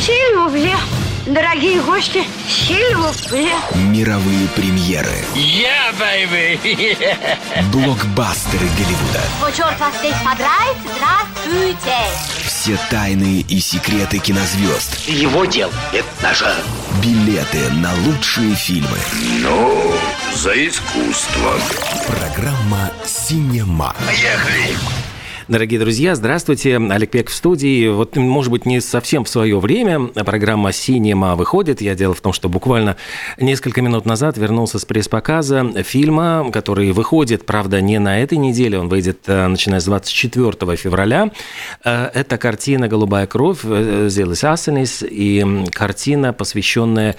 Сильвупле. Дорогие гости, сильвупле. Мировые премьеры. Я, baby! Блокбастеры Голливуда. О, черт вас здесь подрать, здравствуйте! Все тайны и секреты кинозвезд. Его дел – это нажа. Билеты на лучшие фильмы. Ну, за искусство. Программа «Синема». Поехали! Дорогие друзья, здравствуйте. Олег Пек в студии. Вот, может быть, не совсем в свое время программа «Синема» выходит. Я дело в том, что буквально несколько минут назад вернулся с пресс-показа фильма, который выходит, правда, не на этой неделе, он выйдет э, начиная с 24 февраля. Э, это картина «Голубая кровь» Зелес Асенис и картина, посвященная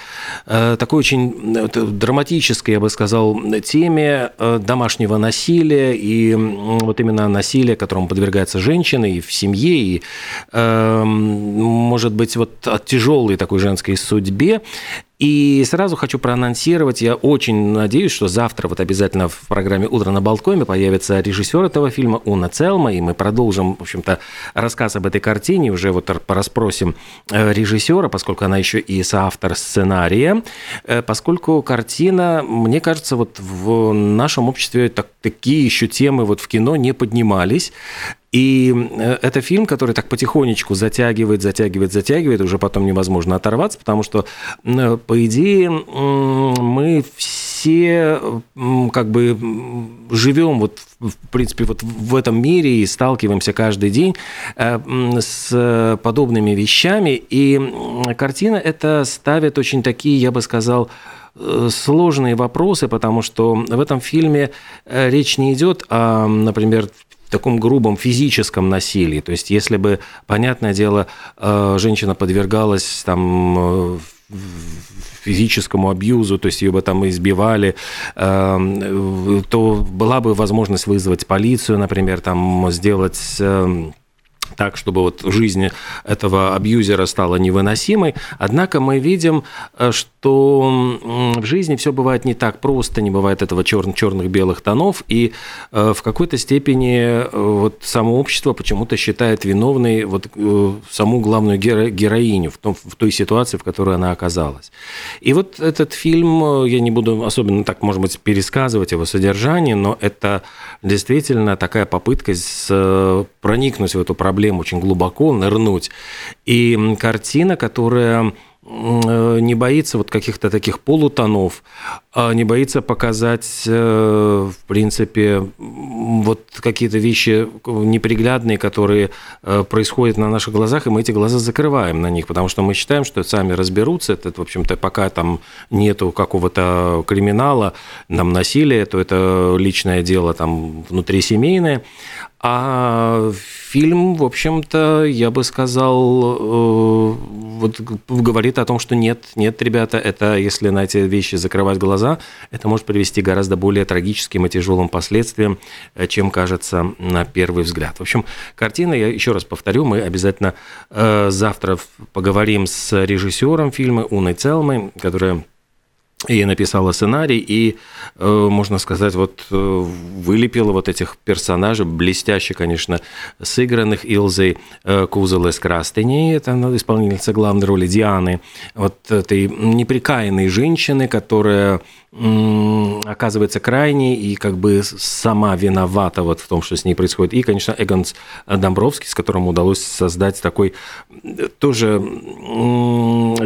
э, такой очень драматической, я бы сказал, теме домашнего насилия и вот именно насилия, которому подвергается женщина и в семье, и, э, может быть, вот от тяжелой такой женской судьбе. И сразу хочу проанонсировать, я очень надеюсь, что завтра вот обязательно в программе «Утро на Балконе» появится режиссер этого фильма Уна Целма, и мы продолжим, в общем-то, рассказ об этой картине, уже вот пораспросим э, режиссера, поскольку она еще и соавтор сценария, э, поскольку картина, мне кажется, вот в нашем обществе так, такие еще темы вот в кино не поднимались, и э, это фильм, который так потихонечку затягивает, затягивает, затягивает, уже потом невозможно оторваться, потому что, по идее, мы все как бы живем вот в принципе вот в этом мире и сталкиваемся каждый день э, с подобными вещами, и картина это ставит очень такие, я бы сказал, э, сложные вопросы, потому что в этом фильме речь не идет о, например, таком грубом физическом насилии. То есть, если бы, понятное дело, э, женщина подвергалась там э, физическому абьюзу, то есть ее бы там избивали, э, то была бы возможность вызвать полицию, например, там сделать так, чтобы вот жизнь этого абьюзера стала невыносимой. Однако мы видим, э, что в жизни все бывает не так просто, не бывает этого чер- черных-белых тонов, и э, в какой-то степени э, вот само общество почему-то считает виновной вот саму главную геро- героиню в, том, в той ситуации, в которой она оказалась. И вот этот фильм, я не буду особенно так, может быть, пересказывать его содержание, но это действительно такая попытка проникнуть в эту проблему проблем очень глубоко, нырнуть. И картина, которая э, не боится вот каких-то таких полутонов, а не боится показать, э, в принципе, вот какие-то вещи неприглядные, которые э, происходят на наших глазах, и мы эти глаза закрываем на них, потому что мы считаем, что сами разберутся, это, в общем-то, пока там нету какого-то криминала, нам насилия, то это личное дело там внутрисемейное, а фильм, в общем-то, я бы сказал, э, вот говорит о том, что нет, нет, ребята, это если на эти вещи закрывать глаза, это может привести к гораздо более трагическим и тяжелым последствиям, э, чем кажется на первый взгляд. В общем, картина, я еще раз повторю, мы обязательно э, завтра поговорим с режиссером фильма Уной Целмой, которая и написала сценарий, и, э, можно сказать, вот э, вылепила вот этих персонажей, блестяще, конечно, сыгранных Илзой э, Кузелес Крастыней, это исполнительница главной роли Дианы, вот этой неприкаянной женщины, которая оказывается крайней и как бы сама виновата вот в том, что с ней происходит. И, конечно, Эгонс Домбровский, с которым удалось создать такой тоже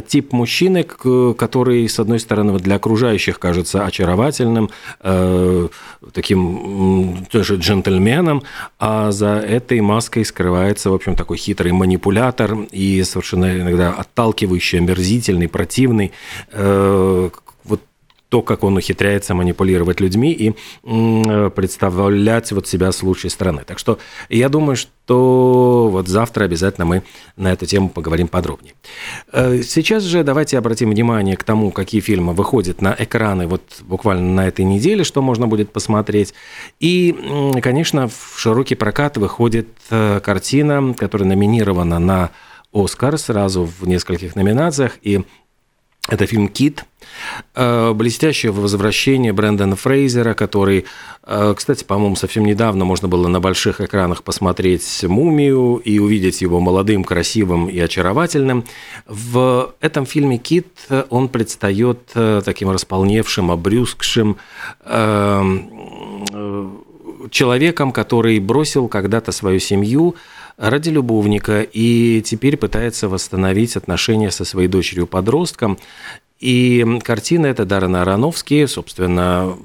тип мужчины, который, с одной стороны, для окружающих кажется очаровательным, э, таким тоже джентльменом, а за этой маской скрывается, в общем, такой хитрый манипулятор и совершенно иногда отталкивающий, омерзительный, противный, э, то, как он ухитряется манипулировать людьми и представлять вот себя с лучшей стороны. Так что я думаю, что вот завтра обязательно мы на эту тему поговорим подробнее. Э, сейчас же давайте обратим внимание к тому, какие фильмы выходят на экраны вот буквально на этой неделе, что можно будет посмотреть. И, конечно, в широкий прокат выходит э, картина, которая номинирована на Оскар сразу в нескольких номинациях. И Это фильм «Кит», э, блестящее возвращение Брэндона Фрейзера, который, э, кстати, по-моему, совсем недавно можно было на больших экранах посмотреть «Мумию» и увидеть его молодым, красивым и очаровательным. В этом фильме «Кит» он предстает э, таким располневшим, обрюзгшим человеком, который бросил когда-то свою семью, ради любовника и теперь пытается восстановить отношения со своей дочерью-подростком. И картина эта Даррена Аронофски, собственно,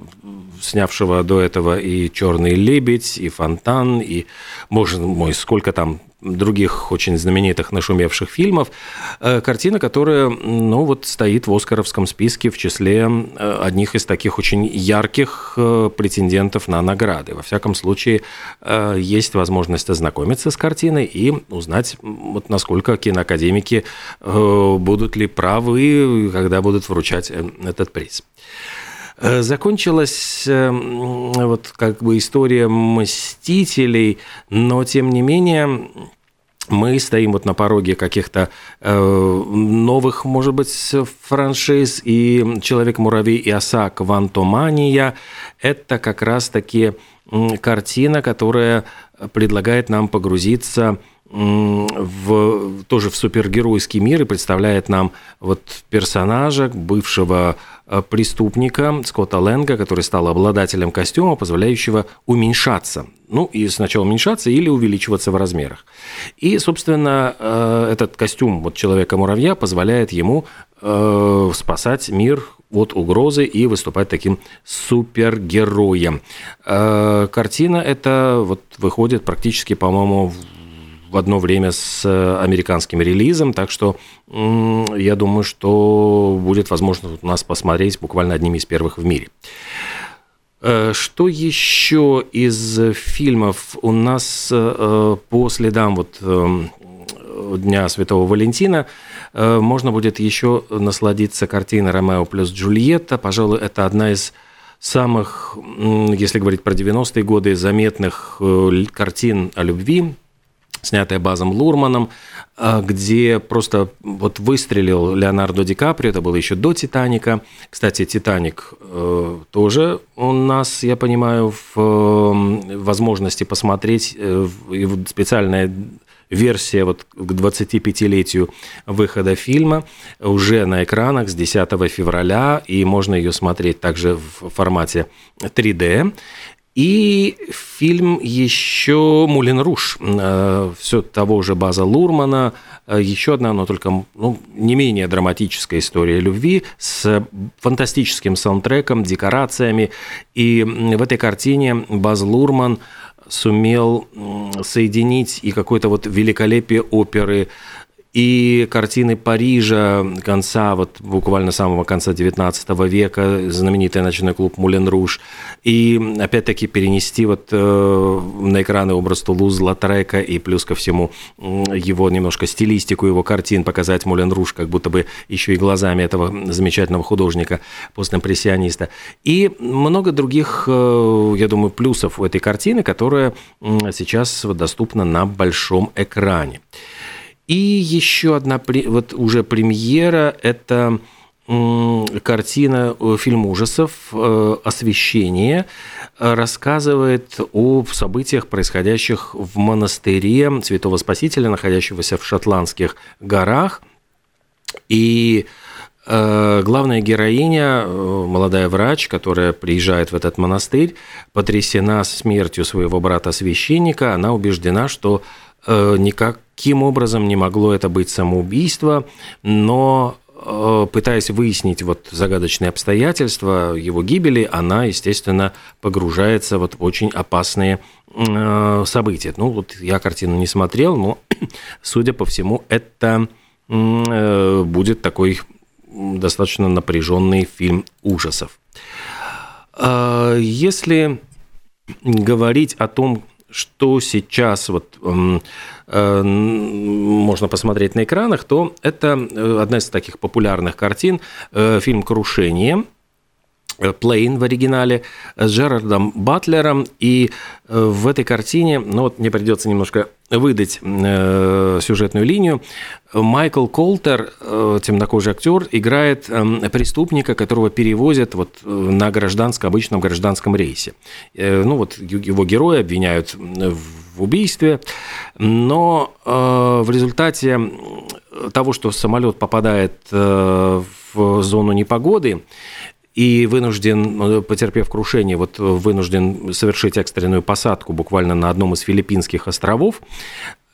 снявшего до этого и «Черный лебедь», и «Фонтан», и, боже мой, сколько там других очень знаменитых нашумевших фильмов. Э, картина, которая, ну, вот стоит в Оскаровском списке в числе э, одних из таких очень ярких э, претендентов на награды. Во всяком случае, есть возможность ознакомиться с картиной и узнать, вот насколько киноакадемики будут ли правы, когда будут вручать этот приз. Закончилась вот как бы история «Мстителей», но тем не менее мы стоим вот на пороге каких-то э, новых, может быть, франшиз, и «Человек-муравей» и «Оса Квантомания» – это как раз-таки картина, которая предлагает нам погрузиться в, тоже в супергеройский мир и представляет нам вот персонажа, бывшего э, преступника Скотта Лэнга, который стал обладателем костюма, позволяющего уменьшаться. Ну, и сначала уменьшаться или увеличиваться в размерах. И, собственно, э, этот костюм вот Человека-муравья позволяет ему э, спасать мир от угрозы и выступать таким супергероем. Картина эта вот выходит практически, по-моему, в одно время с э, американским релизом, так что я думаю, что будет возможно у нас посмотреть буквально одними из первых в мире. Э, что еще из фильмов у нас э, по следам вот Дня Святого Валентина можно будет еще насладиться картиной «Ромео плюс Джульетта». Пожалуй, это одна из самых, если говорить про 90-е годы, заметных картин о любви снятая Базом Лурманом, а, где просто вот выстрелил Леонардо Ди Каприо, это было еще до «Титаника». Кстати, «Титаник» э, тоже у нас, я понимаю, в возможности посмотреть, э, специальная версия вот к 25-летию выхода фильма уже на экранах с 10 февраля, и можно ее смотреть также в формате 3D. И фильм еще «Мулен Руш», э, все того же База Лурмана, э, еще одна, но только ну, не менее драматическая история любви с фантастическим саундтреком, декорациями. И в этой картине Баз Лурман сумел соединить и какое-то вот великолепие оперы и картины Парижа конца, вот буквально самого конца 19 века, знаменитый ночной клуб Мулен Руж, и опять-таки перенести вот э, на экраны образ Тулуз Латрека и плюс ко всему его немножко стилистику его картин, показать Мулен Руж как будто бы еще и глазами этого замечательного художника, постимпрессиониста. И много других, э, я думаю, плюсов у этой картины, которая сейчас доступна на большом экране. И еще одна вот уже премьера – это картина, э, фильм ужасов э, «Освещение» рассказывает о событиях, происходящих в монастыре Святого Спасителя, находящегося в шотландских горах. И э, главная героиня, молодая врач, которая приезжает в этот монастырь, потрясена смертью своего брата-священника, она убеждена, что никак каким образом не могло это быть самоубийство, но э, пытаясь выяснить вот загадочные обстоятельства его гибели, она, естественно, погружается вот в очень опасные э, события. Ну, вот я картину не смотрел, но, судя по всему, это э, будет такой достаточно напряженный фильм ужасов. Если говорить о том, что сейчас вот э, можно посмотреть на экранах, то это э, одна из таких популярных картин, э, фильм «Крушение», Плейн в оригинале с Джерардом Батлером. И в этой картине, ну вот мне придется немножко выдать э, сюжетную линию. Майкл Колтер, э, темнокожий актер, играет э, преступника, которого перевозят вот на гражданском, обычном гражданском рейсе. Ну вот его герои обвиняют в убийстве, но в результате того, что самолет попадает в зону непогоды, и вынужден, потерпев крушение, вот вынужден совершить экстренную посадку буквально на одном из филиппинских островов.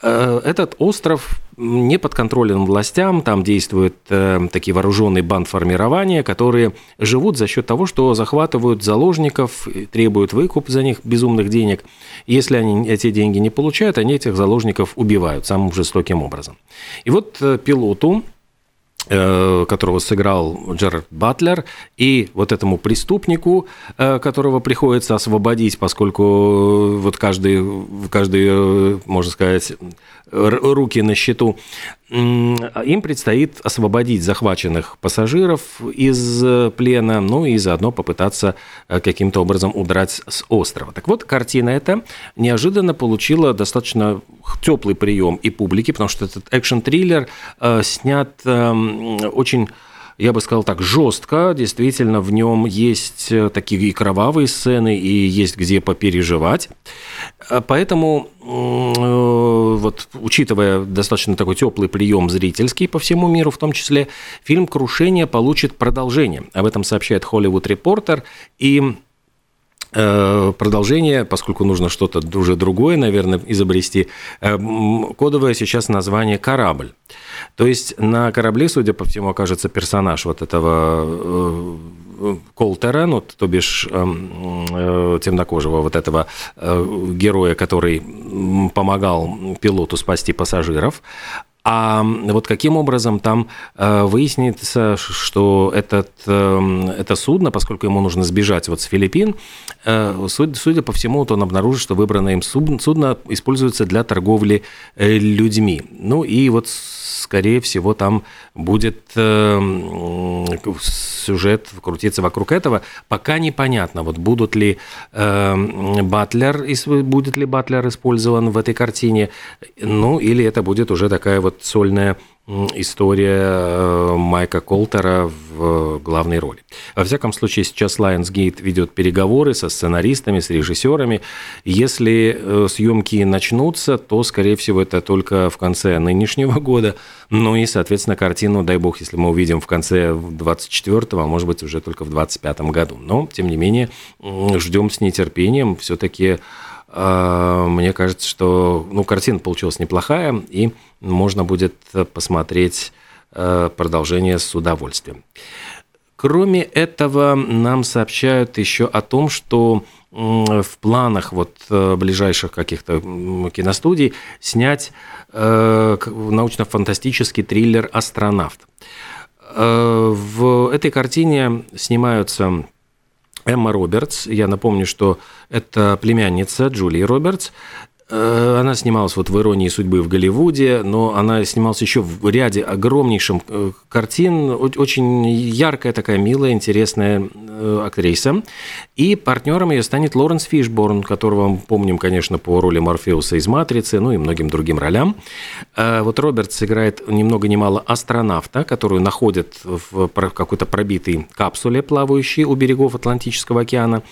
Э, этот остров не подконтролен властям, там действуют э, такие вооруженные бандформирования, которые живут за счет того, что захватывают заложников, требуют выкуп за них безумных денег. Если они эти деньги не получают, они этих заложников убивают самым жестоким образом. И вот э, пилоту, Э, которого сыграл Джерард Батлер, и вот этому преступнику, э, которого приходится освободить, поскольку э, вот каждый, каждый можно сказать, руки на счету, им предстоит освободить захваченных пассажиров из плена, ну и заодно попытаться каким-то образом удрать с острова. Так вот, картина эта неожиданно получила достаточно теплый прием и публики, потому что этот экшн-триллер снят очень я бы сказал так, жестко. Действительно, в нем есть э, такие и кровавые сцены, и есть где попереживать. Э, поэтому, э, вот, учитывая достаточно такой теплый прием зрительский по всему миру, в том числе, фильм «Крушение» получит продолжение. Об этом сообщает Hollywood Reporter. И продолжение, поскольку нужно что-то уже другое, наверное, изобрести. Кодовое сейчас название «Корабль». То есть на корабле, судя по всему, окажется персонаж вот этого э, Колтера, ну, то бишь эм, э, темнокожего вот этого э, героя, который помогал пилоту спасти пассажиров. А вот каким образом там э, выяснится, что этот, э, это судно, поскольку ему нужно сбежать вот с Филиппин, э, судя, по всему, вот он обнаружит, что выбранное им судно используется для торговли людьми. Ну и вот скорее всего, там будет э, сюжет крутиться вокруг этого. Пока непонятно, вот будут ли э, Батлер, будет ли Батлер использован в этой картине, ну, или это будет уже такая вот сольная история э, Майка Колтера в главной роли. Во всяком случае, сейчас Lionsgate ведет переговоры со сценаристами, с режиссерами. Если э, съемки начнутся, то, скорее всего, это только в конце нынешнего года. Ну и, соответственно, картину, дай бог, если мы увидим в конце 24-го, а может быть, уже только в 25-м году. Но, тем не менее, ждем с нетерпением. Все-таки э, мне кажется, что ну, картина получилась неплохая, и можно будет посмотреть э, продолжение с удовольствием. Кроме этого, нам сообщают еще о том, что в планах вот э, ближайших каких-то киностудий снять э, научно-фантастический триллер «Астронавт». В этой картине снимаются Эмма Робертс. Я напомню, что это племянница Джулии Робертс. Э, она снималась вот в «Иронии судьбы» в Голливуде, но она снималась еще в ряде огромнейших э, картин. Очень яркая такая, милая, интересная э, актриса. И партнером ее станет Лоренс Фишборн, которого мы помним, конечно, по роли Морфеуса из «Матрицы», ну и многим другим ролям. Вот Робертс играет ни много ни мало астронавта, которую находят в какой-то пробитой капсуле, плавающей у берегов Атлантического океана.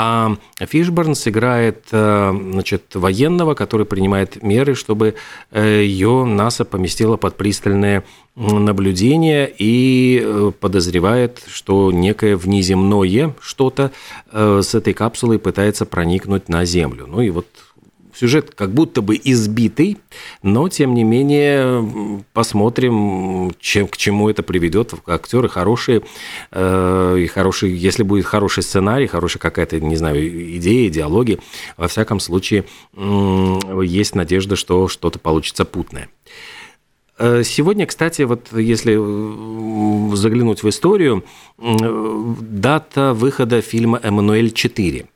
А Фишборн сыграет значит, военного, который принимает меры, чтобы э, ее НАСА поместила под пристальное наблюдение и э, подозревает, что некое внеземное что-то э, с этой капсулой пытается проникнуть на Землю. Ну и вот Сюжет как будто бы избитый, но тем не менее посмотрим, чем, к чему это приведет. Актеры хорошие, э, и хороший, если будет хороший сценарий, хорошая какая-то, не знаю, идея, диалоги, во всяком случае э, есть надежда, что что-то получится путное. Э, сегодня, кстати, вот если э, заглянуть в историю, дата выхода фильма «Эммануэль 4».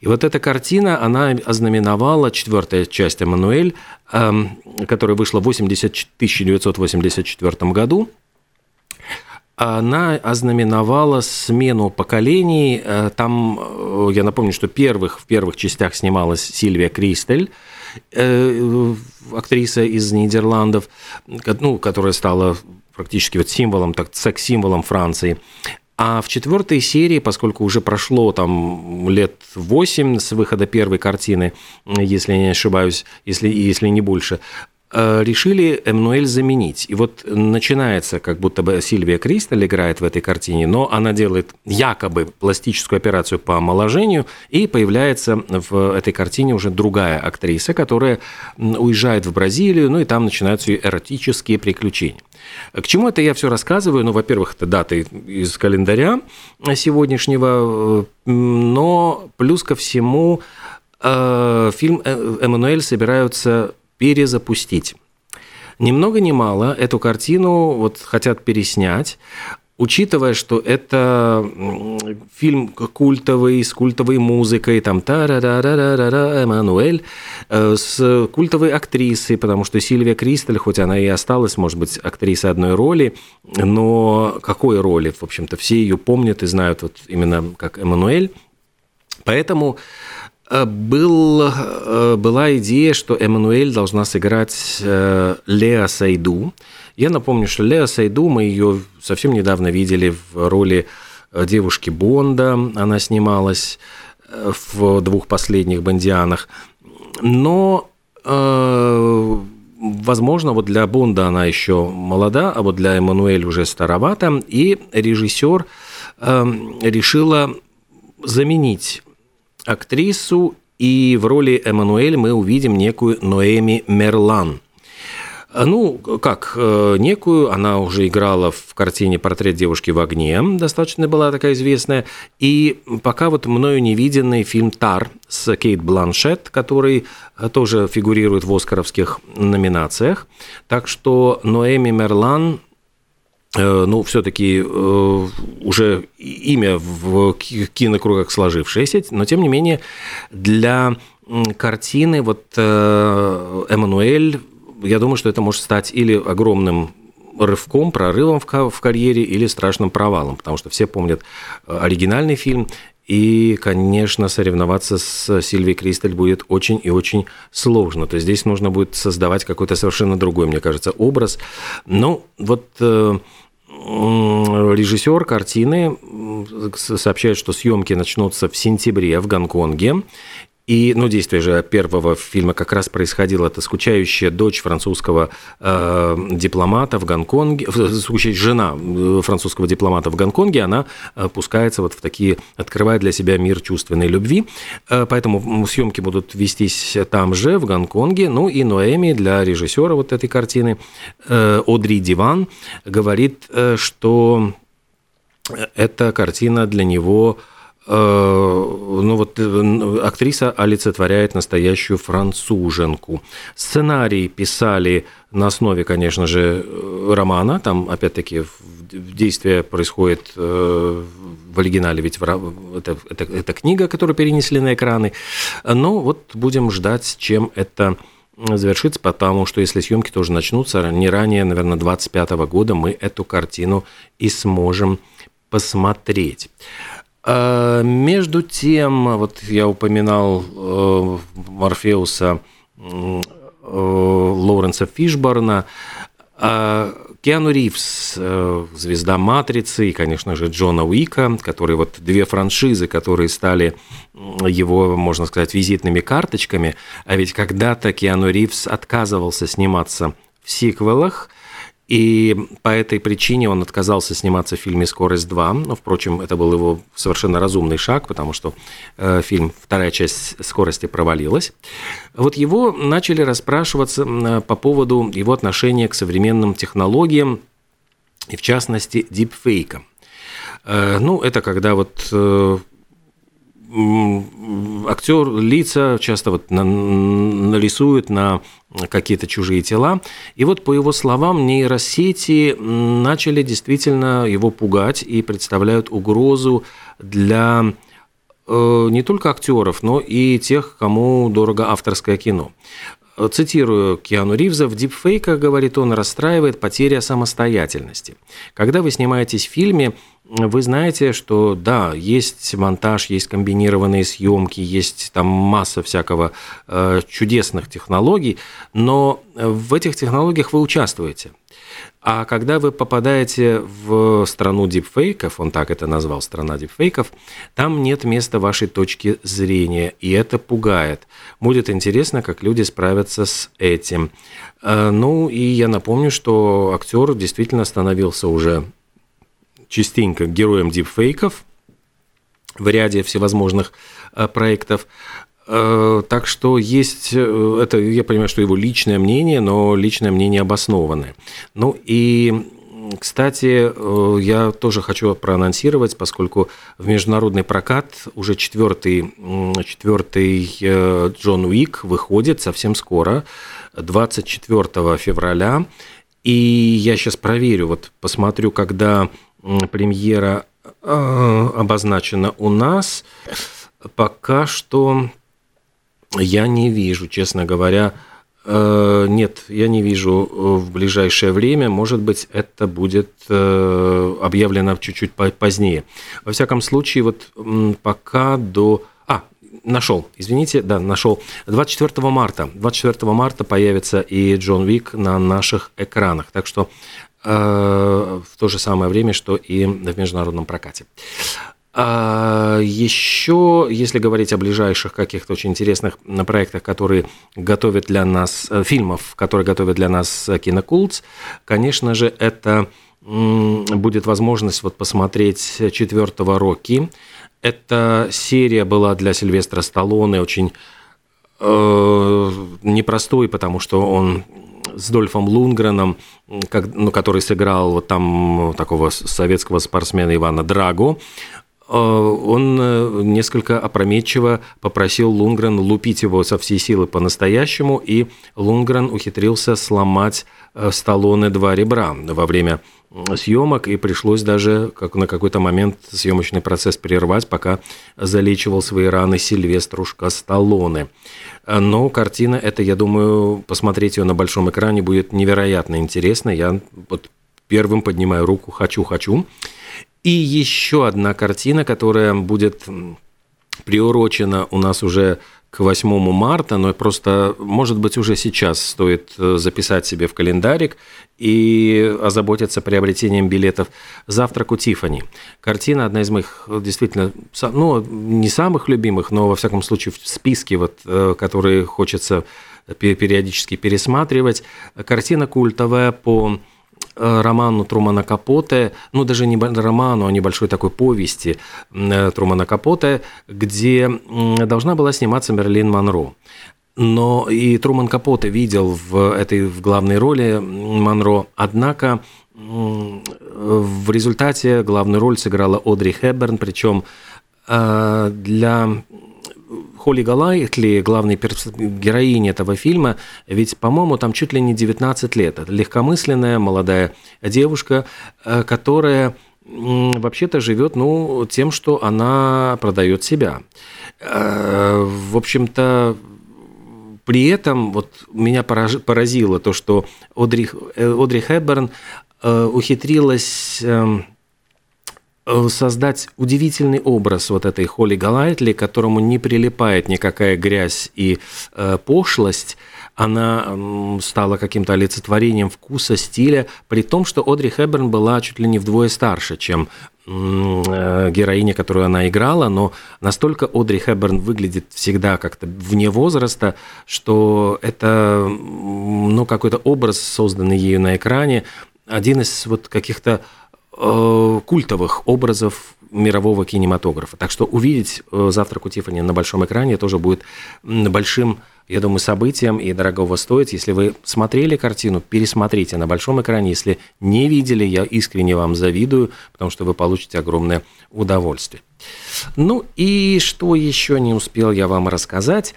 И вот эта картина, она ознаменовала четвертая часть «Эммануэль», эм, которая вышла в 1984 году. Она ознаменовала смену поколений. Э, там, э, я напомню, что первых, в первых частях снималась Сильвия Кристель, э, актриса из Нидерландов, ну, которая стала практически вот символом, так, секс-символом Франции. А в четвертой серии, поскольку уже прошло там лет восемь с выхода первой картины, если я не ошибаюсь, если, если не больше, решили Эммануэль заменить. И вот начинается, как будто бы Сильвия Кристаль играет в этой картине, но она делает якобы пластическую операцию по омоложению, и появляется в этой картине уже другая актриса, которая уезжает в Бразилию, ну и там начинаются эротические приключения. К чему это я все рассказываю? Ну, во-первых, это даты из календаря сегодняшнего, э, но плюс ко всему э, фильм «Эммануэль» собираются перезапустить. Ни много ни мало эту картину вот хотят переснять, учитывая, что это фильм культовый, с культовой музыкой, там та ра ра ра ра ра ра Эммануэль, э, с культовой актрисой, потому что Сильвия Кристаль, хоть она и осталась, может быть, актрисой одной роли, но какой роли, в общем-то, все ее помнят и знают вот именно как Эммануэль. Поэтому был, э, была идея, что Эммануэль должна сыграть э, Леа Сайду. Я напомню, что Леа Сайду, мы ее совсем недавно видели в роли девушки Бонда, она снималась в двух последних «Бондианах». Но, возможно, вот для Бонда она еще молода, а вот для Эммануэль уже старовата, и режиссер решила заменить актрису, и в роли Эммануэль мы увидим некую Ноэми Мерлан. Ну, как, э, некую, она уже играла в картине «Портрет девушки в огне», достаточно была такая известная, и пока вот мною не виденный фильм «Тар» с Кейт Бланшет, который э, тоже фигурирует в оскаровских номинациях. Так что Ноэми Мерлан ну, все-таки э, уже имя в кинокругах сложившееся, но тем не менее для картины вот э, Эммануэль, я думаю, что это может стать или огромным рывком, прорывом в карьере или страшным провалом, потому что все помнят оригинальный фильм, и, конечно, соревноваться с Сильвией Кристаль будет очень и очень сложно. То есть здесь нужно будет создавать какой-то совершенно другой, мне кажется, образ. Ну, вот режиссер картины сообщает, что съемки начнутся в сентябре в Гонконге. И, ну, действие же первого фильма как раз происходило. Это скучающая дочь французского э, дипломата в Гонконге, скучающая жена э, французского дипломата в Гонконге, она э, пускается вот в такие, открывает для себя мир чувственной любви. Э, поэтому съемки будут вестись там же, в Гонконге. Ну и Ноэми для режиссера вот этой картины, э, Одри Диван, говорит, э, что эта картина для него Э, ну вот э, актриса олицетворяет настоящую француженку. Сценарий писали на основе, конечно же, романа. Там, опять-таки, действие происходит э, в оригинале, ведь это, это, это книга, которую перенесли на экраны. Но вот будем ждать, чем это завершится, потому что если съемки тоже начнутся, не ранее, наверное, 25 года мы эту картину и сможем посмотреть. А, между тем, вот я упоминал э, Морфеуса э, Лоуренса Фишборна, а, Киану Ривз, э, звезда «Матрицы» и, конечно же, Джона Уика, которые вот две франшизы, которые стали его, можно сказать, визитными карточками. А ведь когда-то Киану Ривз отказывался сниматься в сиквелах, и по этой причине он отказался сниматься в фильме «Скорость 2». Но, впрочем, это был его совершенно разумный шаг, потому что э, фильм, вторая часть «Скорости» провалилась. Вот его начали расспрашиваться э, по поводу его отношения к современным технологиям, и в частности, дипфейкам. Э, ну, это когда вот э, актер лица часто вот на, нарисует на какие-то чужие тела. И вот по его словам, нейросети начали действительно его пугать и представляют угрозу для э, не только актеров, но и тех, кому дорого авторское кино. Цитирую Киану Ривза, в дипфейках, говорит он, расстраивает потеря самостоятельности. Когда вы снимаетесь в фильме, вы знаете, что да, есть монтаж, есть комбинированные съемки, есть там масса всякого э, чудесных технологий, но в этих технологиях вы участвуете. А когда вы попадаете в страну дипфейков, он так это назвал, страна дипфейков, там нет места вашей точки зрения, и это пугает. Будет интересно, как люди справятся с этим. Э, ну, и я напомню, что актер действительно становился уже частенько героем дипфейков в ряде всевозможных э, проектов. Э, так что есть, э, это я понимаю, что его личное мнение, но личное мнение обоснованное. Ну и кстати, э, я тоже хочу проанонсировать, поскольку в международный прокат уже четвертый, четвертый Джон Уик выходит совсем скоро, 24 февраля. И я сейчас проверю, вот посмотрю, когда премьера обозначена у нас. Пока что я не вижу, честно говоря. Э, нет, я не вижу э, в ближайшее время. Может быть, это будет э, объявлено чуть-чуть позднее. Во всяком случае, вот пока до... А, нашел, извините, да, нашел. 24 марта. 24 марта появится и Джон Вик на наших экранах. Так что в то же самое время, что и в международном прокате. А еще, если говорить о ближайших каких-то очень интересных проектах, которые готовят для нас, э, фильмов, которые готовят для нас э, Кинокултс, конечно же, это будет возможность вот посмотреть четвертого Рокки. Эта серия была для Сильвестра Сталлоне очень э, непростой, потому что он с Дольфом Лунгреном, как, ну, который сыграл вот там такого советского спортсмена Ивана Драго, он э, несколько опрометчиво попросил Лунгрен лупить его со всей силы по-настоящему, и Лунгрен ухитрился сломать э, Сталлоне два ребра во время съемок, и пришлось даже как на какой-то момент съемочный процесс прервать, пока залечивал свои раны Сильвеструшка Сталлоне. Но картина эта, я думаю, посмотреть ее на большом экране будет невероятно интересно. Я вот первым поднимаю руку «хочу, хочу». И еще одна картина, которая будет приурочена у нас уже к 8 марта, но просто, может быть, уже сейчас стоит э, записать себе в календарик и озаботиться приобретением билетов «Завтрак у Тифани». Картина одна из моих э, действительно, ну, не самых любимых, но, во всяком случае, в списке, вот, э, которые хочется периодически пересматривать. Картина культовая по роману Трумана Капоте, ну даже не роману, а небольшой такой повести э, Трумана Капоте, где должна была сниматься Мерлин Монро. Но и Труман Капоте видел в этой в главной роли Монро, однако в результате главную роль сыграла Одри Хэбберн, причем э, для Холли Галайтли, главной героини этого фильма, ведь, по-моему, там чуть ли не 19 лет. Это легкомысленная молодая девушка, э, которая вообще-то живет, ну, тем, что она продает себя. Э, в общем-то, при этом вот меня поразило то, что Одри, э, Одри Хэбберн ухитрилась эм, создать удивительный образ вот этой Холли Галайтли, к которому не прилипает никакая грязь и э, пошлость, она э, стала каким-то олицетворением вкуса, стиля, при том, что Одри Хэбберн была чуть ли не вдвое старше, чем э, героиня, которую она играла, но настолько Одри Хэбберн выглядит всегда как-то вне возраста, что это ну, какой-то образ, созданный ею на экране, один из вот каких-то Э, культовых образов мирового кинематографа. Так что увидеть э, «Завтрак у Тиффани» на большом экране тоже будет большим, я думаю, событием и дорогого стоит. Если вы смотрели картину, пересмотрите на большом экране. Если не видели, я искренне вам завидую, потому что вы получите огромное удовольствие. Ну и что еще не успел я вам рассказать?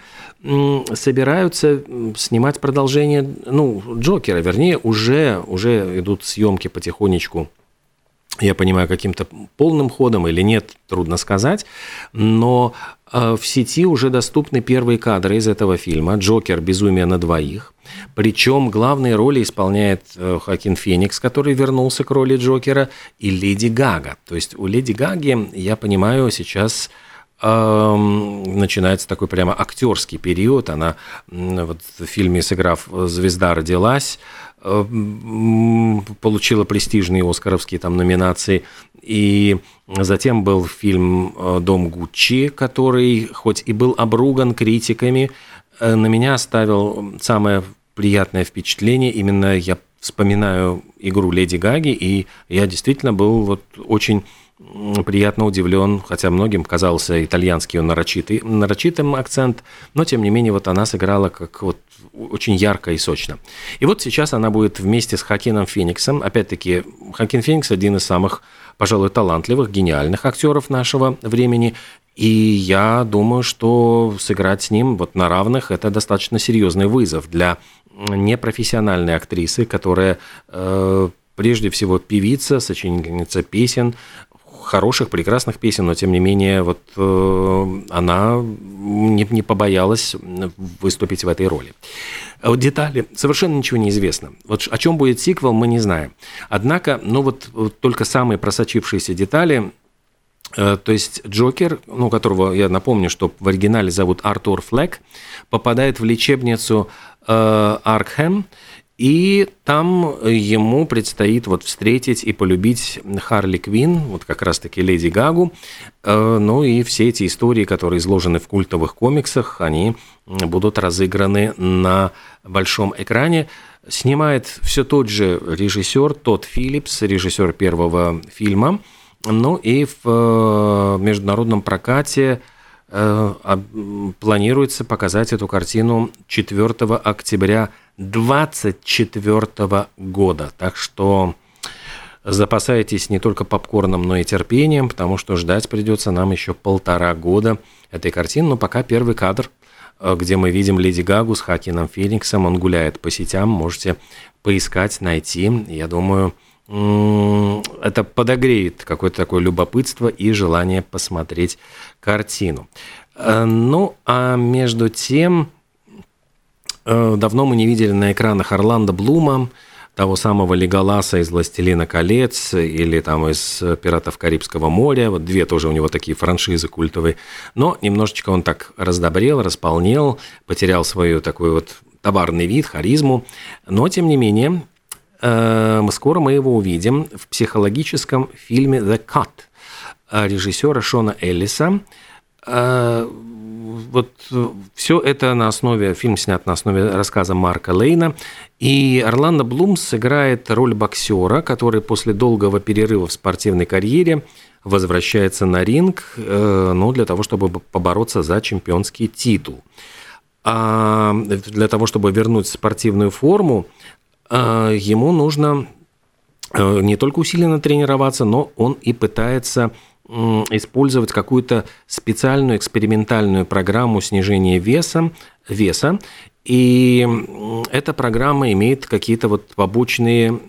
Собираются снимать продолжение, ну, Джокера, вернее, уже, уже идут съемки потихонечку я понимаю, каким-то полным ходом или нет, трудно сказать, но э, в сети уже доступны первые кадры из этого фильма «Джокер. Безумие на двоих». Причем главные роли исполняет э, Хакин Феникс, который вернулся к роли Джокера, и Леди Гага. То есть у Леди Гаги, я понимаю, сейчас эм, начинается такой прямо актерский период. Она вот в фильме «Сыграв звезда родилась», получила престижные оскаровские там номинации. И затем был фильм э, «Дом Гуччи», который хоть и был обруган критиками, э, на меня оставил самое приятное впечатление. Именно я вспоминаю игру Леди Гаги, и я действительно был вот очень приятно удивлен, хотя многим казался итальянский он нарочитый, нарочитым акцент, но тем не менее вот она сыграла как вот очень ярко и сочно. И вот сейчас она будет вместе с Хакином Фениксом, опять-таки Хакин Феникс один из самых, пожалуй, талантливых, гениальных актеров нашего времени, и я думаю, что сыграть с ним вот на равных – это достаточно серьезный вызов для непрофессиональной актрисы, которая э, прежде всего певица, сочинительница песен, хороших, прекрасных песен, но тем не менее вот э, она не, не побоялась выступить в этой роли. А вот детали совершенно ничего не известно. Вот о чем будет сиквел, мы не знаем. Однако, ну вот, вот только самые просочившиеся детали э, то есть Джокер, ну, которого я напомню, что в оригинале зовут Артур Флэк, попадает в лечебницу э, Аркхэм, и там ему предстоит вот встретить и полюбить Харли Квин, вот как раз-таки Леди Гагу. Э, ну и все эти истории, которые изложены в культовых комиксах, они будут разыграны на большом экране. Снимает все тот же режиссер, тот Филлипс, режиссер первого фильма. Ну и в э, международном прокате Э, планируется показать эту картину 4 октября 2024 года. Так что запасайтесь не только попкорном, но и терпением, потому что ждать придется нам еще полтора года этой картины. Но пока первый кадр, э, где мы видим Леди Гагу с Хакином Фениксом, он гуляет по сетям, можете поискать, найти. Я думаю, это подогреет какое-то такое любопытство и желание посмотреть картину. Э, ну, а между тем, давно мы не видели на экранах Орландо Блума, того самого Леголаса из «Властелина колец» или там из «Пиратов Карибского моря». Вот две тоже у него такие франшизы культовые. Но немножечко он так раздобрел, располнел, потерял свою такой вот товарный вид, харизму. Но, тем не менее, Э, скоро мы его увидим в психологическом фильме «The Cut» режиссера Шона Эллиса. Э, вот все это на основе, фильм снят на основе рассказа Марка Лейна. И Орландо Блум сыграет роль боксера, который после долгого перерыва в спортивной карьере возвращается на ринг, э, ну, для того, чтобы побороться за чемпионский титул. А для того, чтобы вернуть спортивную форму, ему нужно э, не только усиленно тренироваться, но он и пытается использовать какую-то специальную экспериментальную программу снижения веса, веса и эта программа имеет какие-то вот побочные,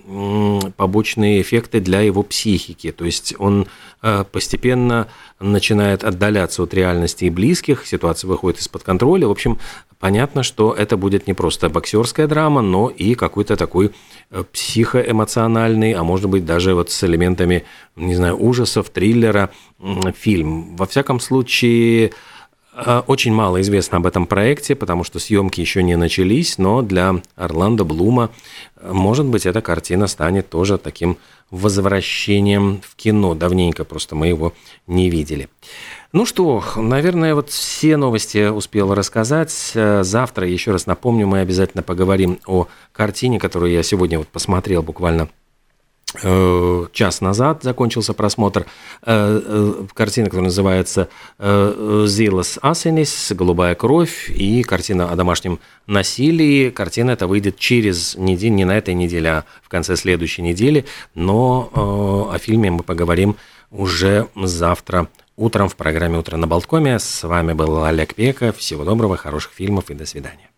побочные эффекты для его психики. То есть он э, постепенно начинает отдаляться от реальности и близких, ситуация выходит из-под контроля. В общем, понятно, что это будет не просто боксерская драма, но и какой-то такой э, психоэмоциональный, а может быть даже вот с элементами, не знаю, ужасов, триллера фильм. Во всяком случае, очень мало известно об этом проекте, потому что съемки еще не начались, но для Орландо Блума, э, может быть, эта картина станет тоже таким возвращением в кино. Давненько просто мы его не видели. Ну что, наверное, вот все новости успел рассказать. Э, завтра, еще раз напомню, мы обязательно поговорим о картине, которую я сегодня вот посмотрел буквально час назад закончился просмотр э, э, картины, которая называется «Зилас Асенис», «Голубая кровь» и картина о домашнем насилии. Картина эта выйдет через неделю, не на этой неделе, а в конце следующей недели, но о фильме мы поговорим уже завтра утром в программе «Утро на Болткоме». С вами был Олег Пека. Всего доброго, хороших фильмов и до свидания.